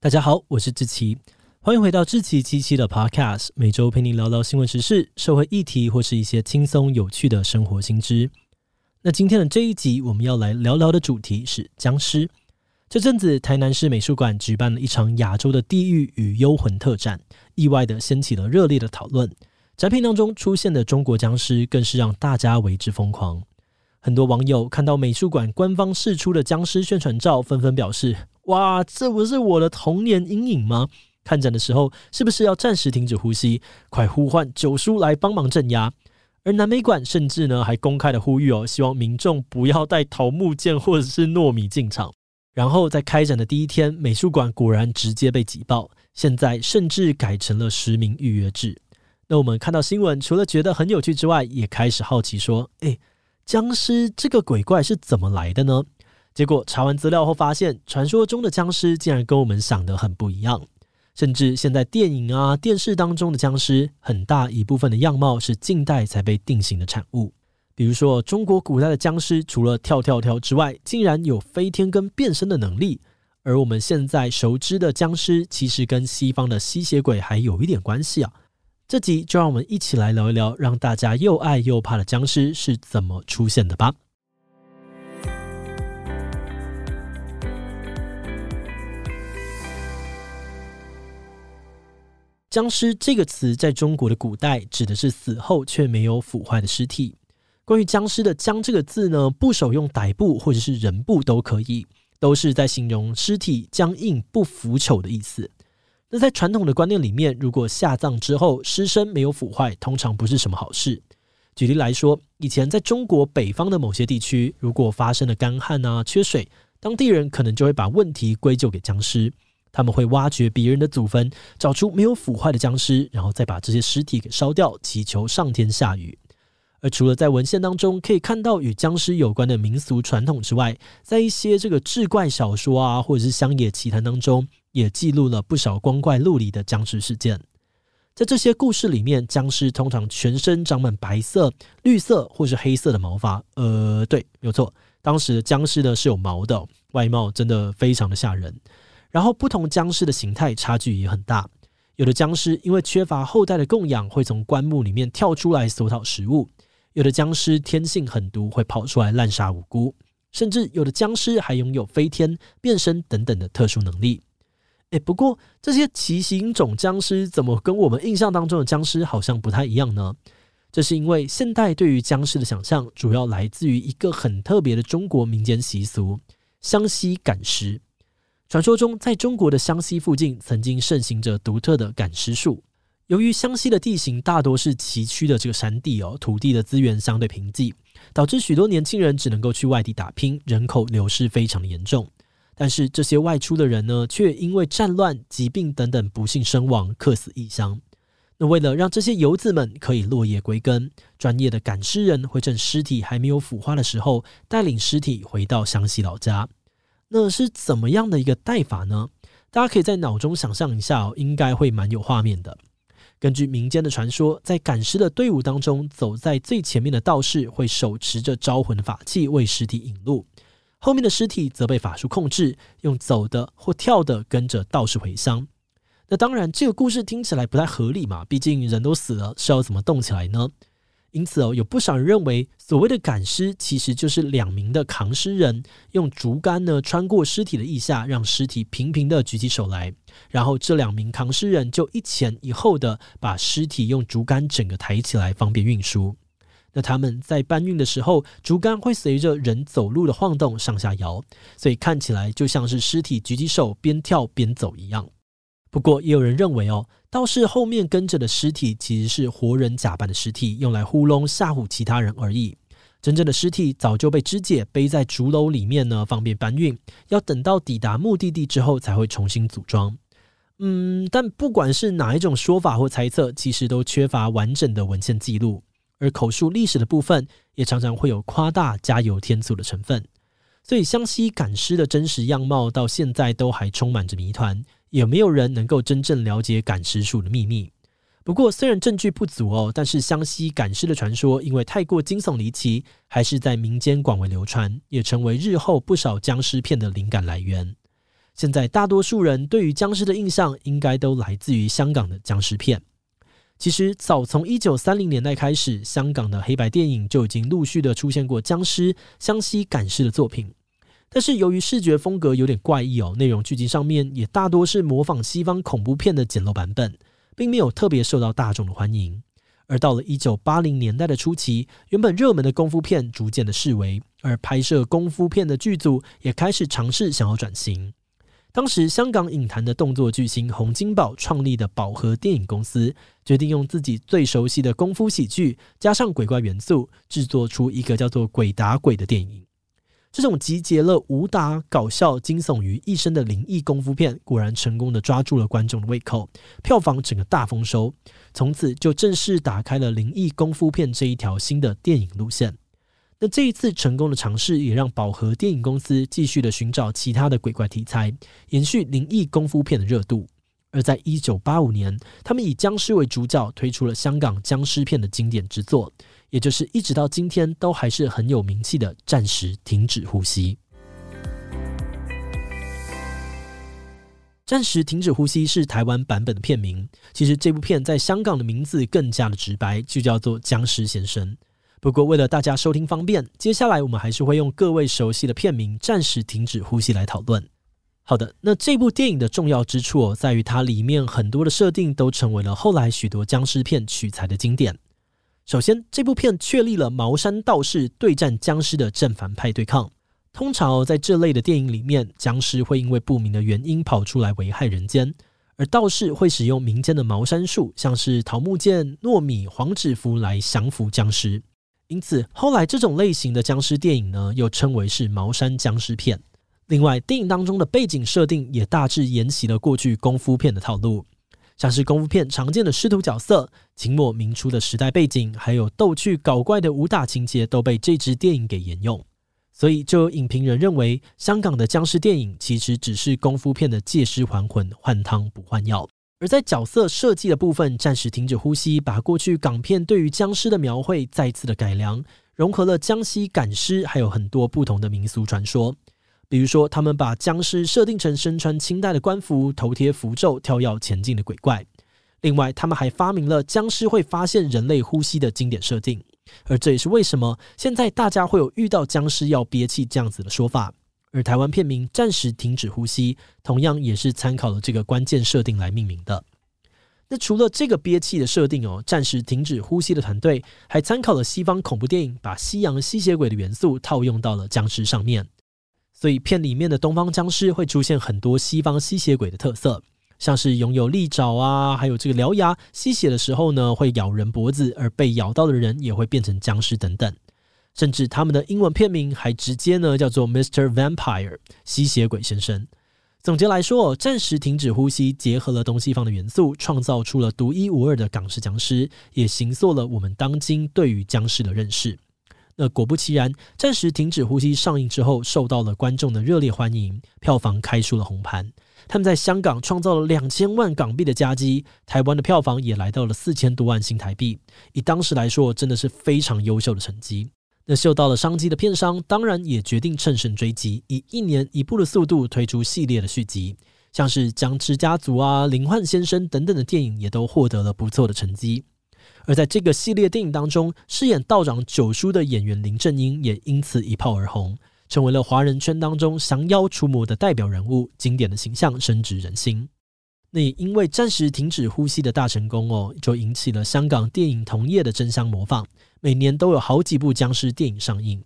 大家好，我是志奇，欢迎回到志奇七七的 Podcast，每周陪你聊聊新闻时事、社会议题或是一些轻松有趣的生活新知。那今天的这一集，我们要来聊聊的主题是僵尸。这阵子，台南市美术馆举办了一场亚洲的地狱与幽魂特展，意外的掀起了热烈的讨论。展品当中出现的中国僵尸，更是让大家为之疯狂。很多网友看到美术馆官方释出的僵尸宣传照，纷纷表示。哇，这不是我的童年阴影吗？看展的时候是不是要暂时停止呼吸，快呼唤九叔来帮忙镇压？而南美馆甚至呢还公开的呼吁哦，希望民众不要带桃木剑或者是糯米进场。然后在开展的第一天，美术馆果然直接被挤爆，现在甚至改成了实名预约制。那我们看到新闻，除了觉得很有趣之外，也开始好奇说：诶，僵尸这个鬼怪是怎么来的呢？结果查完资料后发现，传说中的僵尸竟然跟我们想的很不一样。甚至现在电影啊、电视当中的僵尸，很大一部分的样貌是近代才被定型的产物。比如说，中国古代的僵尸除了跳跳跳之外，竟然有飞天跟变身的能力。而我们现在熟知的僵尸，其实跟西方的吸血鬼还有一点关系啊。这集就让我们一起来聊一聊，让大家又爱又怕的僵尸是怎么出现的吧。僵尸这个词在中国的古代指的是死后却没有腐坏的尸体。关于僵尸的“僵”这个字呢，部首用歹部或者是人部都可以，都是在形容尸体僵硬不腐朽的意思。那在传统的观念里面，如果下葬之后尸身没有腐坏，通常不是什么好事。举例来说，以前在中国北方的某些地区，如果发生了干旱啊、缺水，当地人可能就会把问题归咎给僵尸。他们会挖掘别人的祖坟，找出没有腐坏的僵尸，然后再把这些尸体给烧掉，祈求上天下雨。而除了在文献当中可以看到与僵尸有关的民俗传统之外，在一些这个志怪小说啊，或者是乡野奇谈当中，也记录了不少光怪陆离的僵尸事件。在这些故事里面，僵尸通常全身长满白色、绿色或是黑色的毛发。呃，对，没有错，当时的僵尸呢是有毛的，外貌真的非常的吓人。然后，不同僵尸的形态差距也很大。有的僵尸因为缺乏后代的供养，会从棺木里面跳出来索讨食物；有的僵尸天性狠毒，会跑出来滥杀无辜；甚至有的僵尸还拥有飞天、变身等等的特殊能力。诶，不过这些奇形种僵尸怎么跟我们印象当中的僵尸好像不太一样呢？这是因为现代对于僵尸的想象，主要来自于一个很特别的中国民间习俗——湘西赶尸。传说中，在中国的湘西附近，曾经盛行着独特的赶尸术。由于湘西的地形大多是崎岖的这个山地哦，土地的资源相对贫瘠，导致许多年轻人只能够去外地打拼，人口流失非常的严重。但是这些外出的人呢，却因为战乱、疾病等等不幸身亡，客死异乡。那为了让这些游子们可以落叶归根，专业的赶尸人会趁尸体还没有腐化的时候，带领尸体回到湘西老家。那是怎么样的一个带法呢？大家可以在脑中想象一下哦，应该会蛮有画面的。根据民间的传说，在赶尸的队伍当中，走在最前面的道士会手持着招魂法器为尸体引路，后面的尸体则被法术控制，用走的或跳的跟着道士回乡。那当然，这个故事听起来不太合理嘛，毕竟人都死了，是要怎么动起来呢？因此哦，有不少人认为，所谓的赶尸其实就是两名的扛尸人用竹竿呢穿过尸体的腋下，让尸体平平的举起手来，然后这两名扛尸人就一前一后的把尸体用竹竿整个抬起来，方便运输。那他们在搬运的时候，竹竿会随着人走路的晃动上下摇，所以看起来就像是尸体举起手边跳边走一样。不过，也有人认为哦。道士后面跟着的尸体其实是活人假扮的尸体，用来糊弄吓唬其他人而已。真正的尸体早就被肢解背在竹篓里面呢，方便搬运。要等到抵达目的地之后才会重新组装。嗯，但不管是哪一种说法或猜测，其实都缺乏完整的文献记录，而口述历史的部分也常常会有夸大、加油添醋的成分。所以，湘西赶尸的真实样貌到现在都还充满着谜团。也没有人能够真正了解赶尸术的秘密。不过，虽然证据不足哦，但是湘西赶尸的传说因为太过惊悚离奇，还是在民间广为流传，也成为日后不少僵尸片的灵感来源。现在大多数人对于僵尸的印象，应该都来自于香港的僵尸片。其实，早从一九三零年代开始，香港的黑白电影就已经陆续的出现过僵尸、湘西赶尸的作品。但是，由于视觉风格有点怪异哦，内容剧情上面也大多是模仿西方恐怖片的简陋版本，并没有特别受到大众的欢迎。而到了一九八零年代的初期，原本热门的功夫片逐渐的式微，而拍摄功夫片的剧组也开始尝试想要转型。当时，香港影坛的动作巨星洪金宝创立的宝和电影公司，决定用自己最熟悉的功夫喜剧，加上鬼怪元素，制作出一个叫做《鬼打鬼》的电影。这种集结了武打、搞笑、惊悚于一身的灵异功夫片，果然成功的抓住了观众的胃口，票房整个大丰收，从此就正式打开了灵异功夫片这一条新的电影路线。那这一次成功的尝试，也让宝和电影公司继续的寻找其他的鬼怪题材，延续灵异功夫片的热度。而在一九八五年，他们以僵尸为主角，推出了香港僵尸片的经典之作。也就是一直到今天都还是很有名气的《暂时停止呼吸》。《暂时停止呼吸》是台湾版本的片名。其实这部片在香港的名字更加的直白，就叫做《僵尸先生》。不过为了大家收听方便，接下来我们还是会用各位熟悉的片名《暂时停止呼吸》来讨论。好的，那这部电影的重要之处哦，在于它里面很多的设定都成为了后来许多僵尸片取材的经典。首先，这部片确立了茅山道士对战僵尸的正反派对抗。通常在这类的电影里面，僵尸会因为不明的原因跑出来危害人间，而道士会使用民间的茅山术，像是桃木剑、糯米、黄纸符来降服僵尸。因此，后来这种类型的僵尸电影呢，又称为是茅山僵尸片。另外，电影当中的背景设定也大致沿袭了过去功夫片的套路。像是功夫片常见的师徒角色、清末明初的时代背景，还有逗趣搞怪的武打情节，都被这支电影给沿用。所以，就有影评人认为，香港的僵尸电影其实只是功夫片的借尸还魂、换汤不换药。而在角色设计的部分，暂时停止呼吸，把过去港片对于僵尸的描绘再次的改良，融合了江西赶尸，还有很多不同的民俗传说。比如说，他们把僵尸设定成身穿清代的官服、头贴符咒、跳跃前进的鬼怪。另外，他们还发明了僵尸会发现人类呼吸的经典设定，而这也是为什么现在大家会有遇到僵尸要憋气这样子的说法。而台湾片名《暂时停止呼吸》同样也是参考了这个关键设定来命名的。那除了这个憋气的设定哦，《暂时停止呼吸》的团队还参考了西方恐怖电影，把西洋吸血鬼的元素套用到了僵尸上面。所以片里面的东方僵尸会出现很多西方吸血鬼的特色，像是拥有利爪啊，还有这个獠牙，吸血的时候呢会咬人脖子，而被咬到的人也会变成僵尸等等。甚至他们的英文片名还直接呢叫做 Mr. Vampire，吸血鬼先生。总结来说，暂时停止呼吸，结合了东西方的元素，创造出了独一无二的港式僵尸，也形塑了我们当今对于僵尸的认识。那果不其然，暂时停止呼吸上映之后，受到了观众的热烈欢迎，票房开出了红盘。他们在香港创造了两千万港币的佳绩，台湾的票房也来到了四千多万新台币。以当时来说，真的是非常优秀的成绩。那嗅到了商机的片商，当然也决定乘胜追击，以一年一部的速度推出系列的续集，像是《僵尸家族》啊、《灵幻先生》等等的电影，也都获得了不错的成绩。而在这个系列电影当中，饰演道长九叔的演员林正英也因此一炮而红，成为了华人圈当中降妖除魔的代表人物，经典的形象深植人心。那也因为暂时停止呼吸的大成功哦，就引起了香港电影同业的争相模仿，每年都有好几部僵尸电影上映。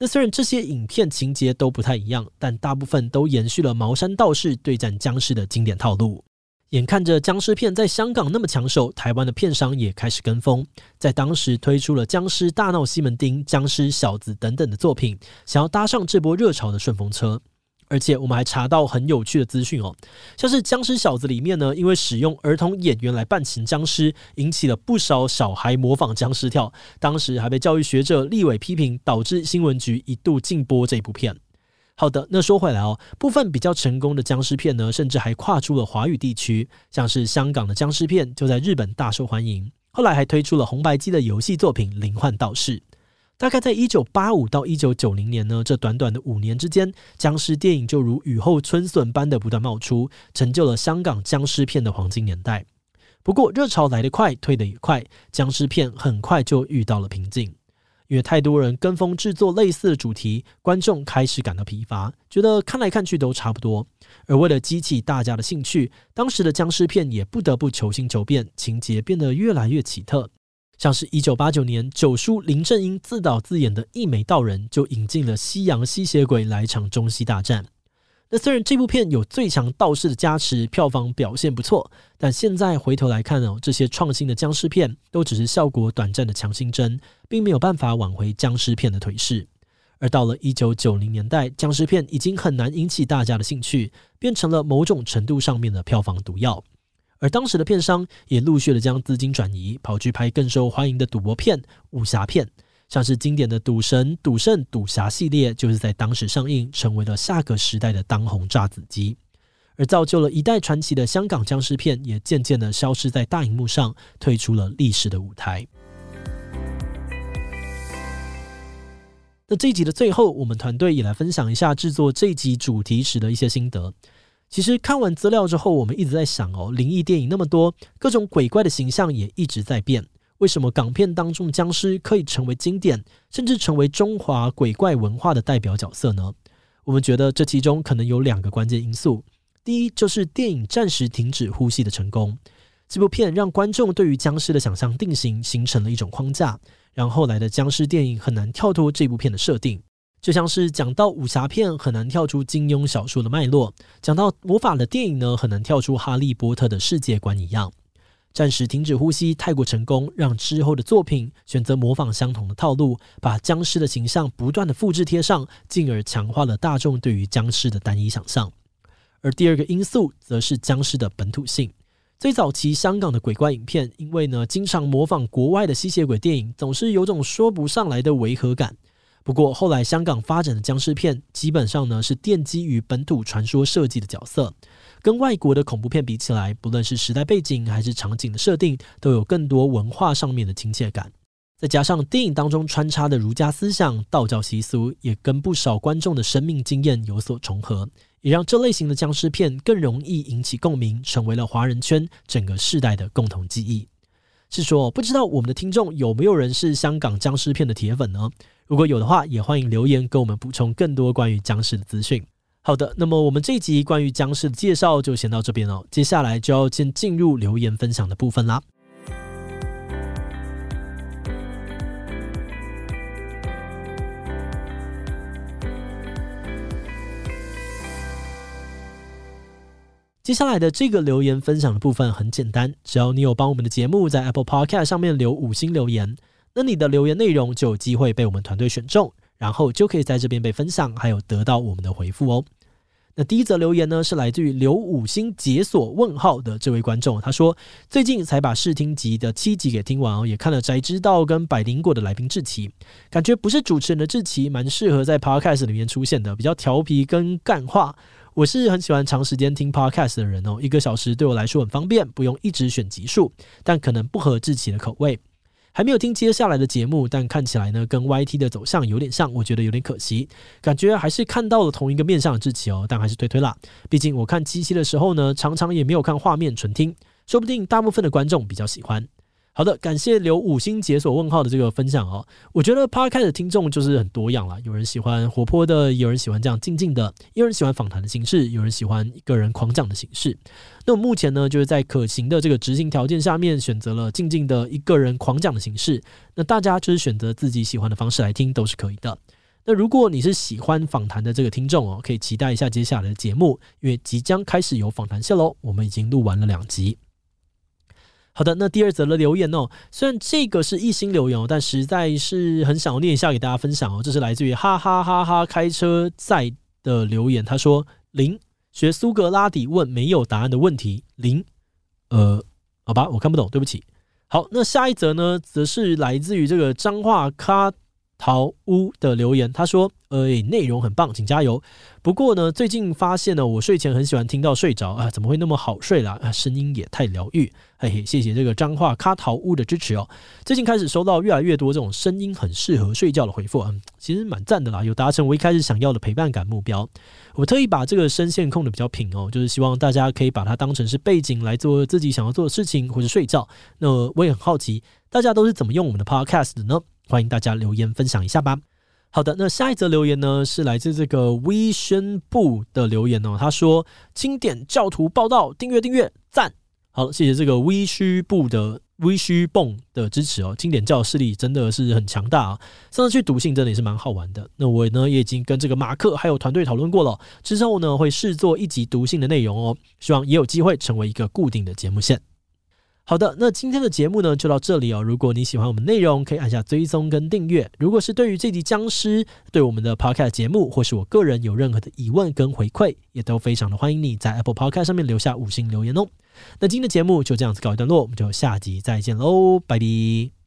那虽然这些影片情节都不太一样，但大部分都延续了茅山道士对战僵尸的经典套路。眼看着僵尸片在香港那么抢手，台湾的片商也开始跟风，在当时推出了《僵尸大闹西门町》《僵尸小子》等等的作品，想要搭上这波热潮的顺风车。而且我们还查到很有趣的资讯哦，像是《僵尸小子》里面呢，因为使用儿童演员来扮成僵尸，引起了不少小孩模仿僵尸跳，当时还被教育学者立委批评，导致新闻局一度禁播这部片。好的，那说回来哦，部分比较成功的僵尸片呢，甚至还跨出了华语地区，像是香港的僵尸片就在日本大受欢迎，后来还推出了红白机的游戏作品《灵幻道士》。大概在一九八五到一九九零年呢，这短短的五年之间，僵尸电影就如雨后春笋般的不断冒出，成就了香港僵尸片的黄金年代。不过，热潮来得快，退得也快，僵尸片很快就遇到了瓶颈。因为太多人跟风制作类似的主题，观众开始感到疲乏，觉得看来看去都差不多。而为了激起大家的兴趣，当时的僵尸片也不得不求新求变，情节变得越来越奇特。像是一九八九年，九叔林正英自导自演的《一眉道人》，就引进了西洋吸血鬼来场中西大战。那虽然这部片有最强道士的加持，票房表现不错，但现在回头来看哦，这些创新的僵尸片都只是效果短暂的强心针，并没有办法挽回僵尸片的颓势。而到了一九九零年代，僵尸片已经很难引起大家的兴趣，变成了某种程度上面的票房毒药。而当时的片商也陆续的将资金转移，跑去拍更受欢迎的赌博片、武侠片。像是经典的《赌神》《赌圣》《赌侠》系列，就是在当时上映，成为了下个时代的当红炸子鸡，而造就了一代传奇的香港僵尸片，也渐渐的消失在大荧幕上，退出了历史的舞台。那这一集的最后，我们团队也来分享一下制作这一集主题时的一些心得。其实看完资料之后，我们一直在想哦，灵异电影那么多，各种鬼怪的形象也一直在变。为什么港片当中的僵尸可以成为经典，甚至成为中华鬼怪文化的代表角色呢？我们觉得这其中可能有两个关键因素。第一，就是电影暂时停止呼吸的成功。这部片让观众对于僵尸的想象定型，形成了一种框架，让后来的僵尸电影很难跳脱这部片的设定。就像是讲到武侠片很难跳出金庸小说的脉络，讲到魔法的电影呢，很难跳出哈利波特的世界观一样。暂时停止呼吸太过成功，让之后的作品选择模仿相同的套路，把僵尸的形象不断的复制贴上，进而强化了大众对于僵尸的单一想象。而第二个因素则是僵尸的本土性。最早期香港的鬼怪影片，因为呢经常模仿国外的吸血鬼电影，总是有种说不上来的违和感。不过后来香港发展的僵尸片，基本上呢是奠基于本土传说设计的角色。跟外国的恐怖片比起来，不论是时代背景还是场景的设定，都有更多文化上面的亲切感。再加上电影当中穿插的儒家思想、道教习俗，也跟不少观众的生命经验有所重合，也让这类型的僵尸片更容易引起共鸣，成为了华人圈整个世代的共同记忆。是说，不知道我们的听众有没有人是香港僵尸片的铁粉呢？如果有的话，也欢迎留言跟我们补充更多关于僵尸的资讯。好的，那么我们这一集关于僵尸的介绍就先到这边哦。接下来就要先进入留言分享的部分啦。接下来的这个留言分享的部分很简单，只要你有帮我们的节目在 Apple Podcast 上面留五星留言，那你的留言内容就有机会被我们团队选中。然后就可以在这边被分享，还有得到我们的回复哦。那第一则留言呢，是来自于刘五星解锁问号的这位观众，他说最近才把试听集的七集给听完哦，也看了宅知道跟百灵果的来宾志奇，感觉不是主持人的志奇，蛮适合在 Podcast 里面出现的，比较调皮跟干话。我是很喜欢长时间听 Podcast 的人哦，一个小时对我来说很方便，不用一直选集数，但可能不合志奇的口味。还没有听接下来的节目，但看起来呢，跟 YT 的走向有点像，我觉得有点可惜。感觉还是看到了同一个面向的志祺哦，但还是推推啦。毕竟我看七七的时候呢，常常也没有看画面，纯听，说不定大部分的观众比较喜欢。好的，感谢留五星解锁问号的这个分享哦。我觉得 Podcast 的听众就是很多样啦，有人喜欢活泼的，有人喜欢这样静静的，有人喜欢访谈的形式，有人喜欢一个人狂讲的形式。那么目前呢，就是在可行的这个执行条件下面，选择了静静的一个人狂讲的形式。那大家就是选择自己喜欢的方式来听都是可以的。那如果你是喜欢访谈的这个听众哦，可以期待一下接下来的节目，因为即将开始有访谈秀喽。我们已经录完了两集。好的，那第二则的留言哦，虽然这个是一星留言哦，但实在是很想念一下给大家分享哦。这是来自于哈哈哈哈开车在的留言，他说：“零学苏格拉底问没有答案的问题，零呃，好吧，我看不懂，对不起。”好，那下一则呢，则是来自于这个彰化卡桃屋的留言，他说：“呃，内容很棒，请加油。不过呢，最近发现呢，我睡前很喜欢听到睡着啊，怎么会那么好睡啦？啊，声音也太疗愈。嘿嘿，谢谢这个彰化咖桃屋的支持哦。最近开始收到越来越多这种声音很适合睡觉的回复，嗯，其实蛮赞的啦，有达成我一开始想要的陪伴感目标。我特意把这个声线控得比较平哦，就是希望大家可以把它当成是背景来做自己想要做的事情或者睡觉。那我也很好奇，大家都是怎么用我们的 Podcast 的呢？”欢迎大家留言分享一下吧。好的，那下一则留言呢，是来自这个微宣布的留言哦。他说：“经典教徒报道，订阅订阅，赞。”好，谢谢这个微虚部的微虚蹦的支持哦。经典教势力真的是很强大啊！上次去读信真的也是蛮好玩的。那我呢也已经跟这个马克还有团队讨论过了，之后呢会试做一集读信的内容哦。希望也有机会成为一个固定的节目线。好的，那今天的节目呢就到这里哦。如果你喜欢我们内容，可以按下追踪跟订阅。如果是对于这集僵尸，对我们的 Podcast 节目，或是我个人有任何的疑问跟回馈，也都非常的欢迎你在 Apple Podcast 上面留下五星留言哦。那今天的节目就这样子告一段落，我们就下集再见喽，拜拜。